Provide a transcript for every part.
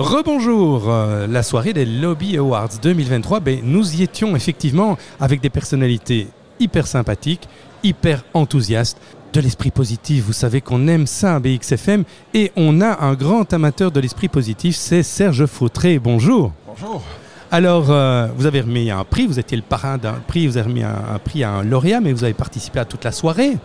Rebonjour, euh, la soirée des Lobby Awards 2023, ben, nous y étions effectivement avec des personnalités hyper sympathiques, hyper enthousiastes, de l'esprit positif. Vous savez qu'on aime ça à BXFM et on a un grand amateur de l'esprit positif, c'est Serge Fautré. Bonjour. Bonjour. Alors, euh, vous avez remis un prix, vous étiez le parrain d'un prix, vous avez remis un, prix à un lauréat, mais vous avez participé à toute la soirée.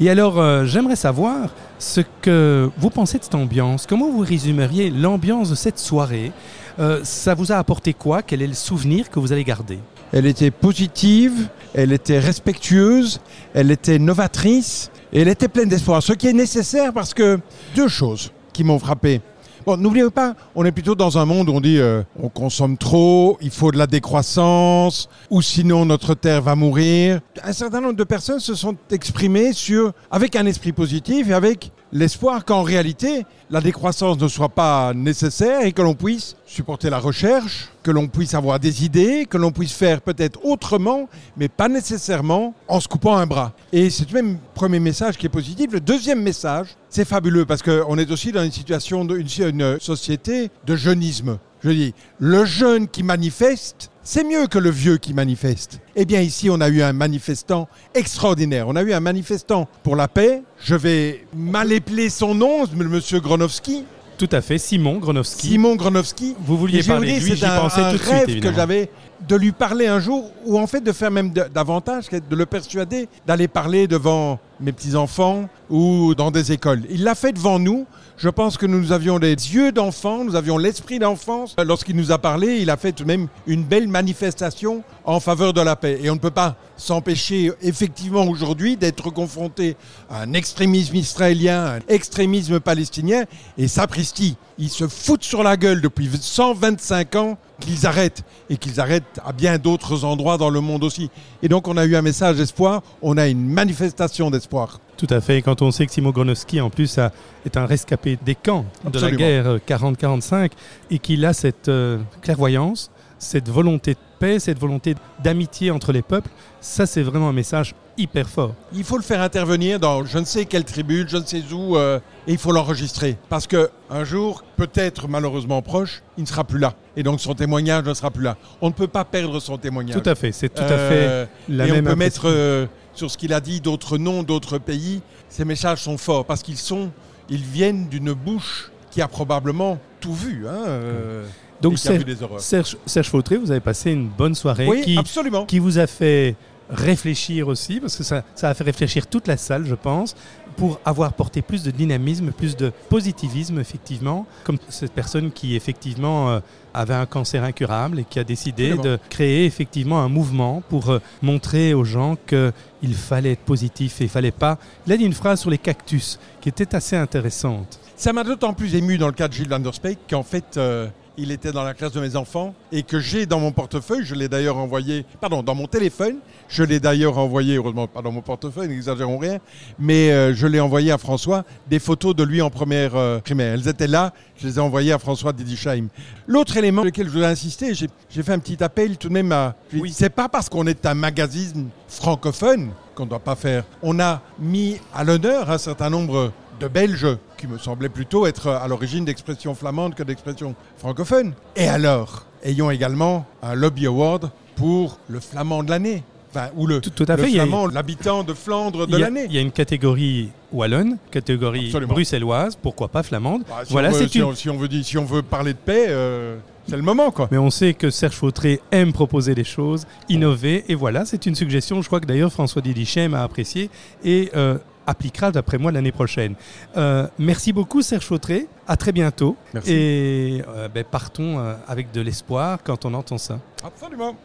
Et alors, euh, j'aimerais savoir ce que vous pensez de cette ambiance. Comment vous résumeriez l'ambiance de cette soirée? Euh, Ça vous a apporté quoi? Quel est le souvenir que vous allez garder? Elle était positive, elle était respectueuse, elle était novatrice et elle était pleine d'espoir. Ce qui est nécessaire parce que deux choses qui m'ont frappé. Bon, n'oubliez pas, on est plutôt dans un monde où on dit euh, on consomme trop, il faut de la décroissance, ou sinon notre terre va mourir. Un certain nombre de personnes se sont exprimées sur, avec un esprit positif et avec l'espoir qu'en réalité, la décroissance ne soit pas nécessaire et que l'on puisse supporter la recherche, que l'on puisse avoir des idées, que l'on puisse faire peut-être autrement, mais pas nécessairement en se coupant un bras. Et c'est même le premier message qui est positif. Le deuxième message, c'est fabuleux parce qu'on est aussi dans une situation, une société de jeunisme. Je dis, le jeune qui manifeste, c'est mieux que le vieux qui manifeste. Eh bien ici, on a eu un manifestant extraordinaire. On a eu un manifestant pour la paix. Je vais mal épeler son nom, M. monsieur Gronowski. Tout à fait, Simon Gronowski. Simon Gronowski. Vous vouliez parler de lui, c'est j'y un, pensais un tout de suite, rêve que j'avais de lui parler un jour, ou en fait de faire même davantage, de le persuader d'aller parler devant mes petits-enfants ou dans des écoles. Il l'a fait devant nous. Je pense que nous avions les yeux d'enfant, nous avions l'esprit d'enfance. Lorsqu'il nous a parlé, il a fait de même une belle manifestation en faveur de la paix. Et on ne peut pas s'empêcher effectivement aujourd'hui d'être confronté à un extrémisme israélien, un extrémisme palestinien, et sapristi, ils se foutent sur la gueule depuis 125 ans qu'ils arrêtent, et qu'ils arrêtent à bien d'autres endroits dans le monde aussi. Et donc on a eu un message d'espoir, on a une manifestation d'espoir. Tout à fait. Et quand on sait que Simon Gronowski, en plus, a- est un rescapé des camps de la guerre euh, 40-45 et qu'il a cette euh, clairvoyance, cette volonté de paix, cette volonté d'amitié entre les peuples, ça, c'est vraiment un message hyper fort. Il faut le faire intervenir dans je ne sais quelle tribu, je ne sais où, euh, et il faut l'enregistrer. Parce que un jour, peut-être malheureusement proche, il ne sera plus là. Et donc son témoignage ne sera plus là. On ne peut pas perdre son témoignage. Tout à fait. C'est tout à Euh, fait la et même on peut mettre euh, sur ce qu'il a dit d'autres noms, d'autres pays. Ces messages sont forts parce qu'ils sont, ils viennent d'une bouche qui a probablement tout vu. Hein, euh, Donc, Serge. Serge, Serge Fautré, vous avez passé une bonne soirée Oui, qui, absolument. qui vous a fait réfléchir aussi, parce que ça, ça a fait réfléchir toute la salle, je pense, pour avoir porté plus de dynamisme, plus de positivisme, effectivement, comme cette personne qui, effectivement, euh, avait un cancer incurable et qui a décidé Absolument. de créer, effectivement, un mouvement pour euh, montrer aux gens qu'il fallait être positif et il fallait pas... Il a dit une phrase sur les cactus qui était assez intéressante. Ça m'a d'autant plus ému dans le cas de Gilles Van der Speyk qu'en fait, euh, il était dans la classe de mes enfants et que j'ai dans mon portefeuille, je l'ai d'ailleurs envoyé, pardon, dans mon téléphone, je l'ai d'ailleurs envoyé, heureusement pas dans mon portefeuille, n'exagérons rien, mais euh, je l'ai envoyé à François des photos de lui en première euh, primaire. Elles étaient là, je les ai envoyées à François Didisheim. L'autre élément sur lequel je voulais insister, j'ai j'ai fait un petit appel tout de même à... Oui. C'est pas parce qu'on est un magazine francophone qu'on ne doit pas faire. On a mis à l'honneur un certain nombre de Belges qui me semblaient plutôt être à l'origine d'expressions flamandes que d'expressions francophones. Et alors, ayons également un lobby award pour le flamand de l'année. Enfin, ou le, Tout, tout à le fait. flamand, l'habitant de Flandre de l'année. il y a une catégorie wallonne, catégorie Absolument. bruxelloise, pourquoi pas flamande. Bah, si, voilà, on veut, c'est si, une- on, si on veut si on veut parler de paix, euh, c'est le moment, quoi. Mais on sait que Serge Fautré aime proposer des choses, innover, et voilà, c'est une suggestion, je crois que d'ailleurs François Didichem a apprécié et euh, appliquera d'après moi l'année prochaine. Euh, merci beaucoup Serge Fautré, à très bientôt, Merci. et euh, ben, partons euh, avec de l'espoir quand on entend ça. Absolument.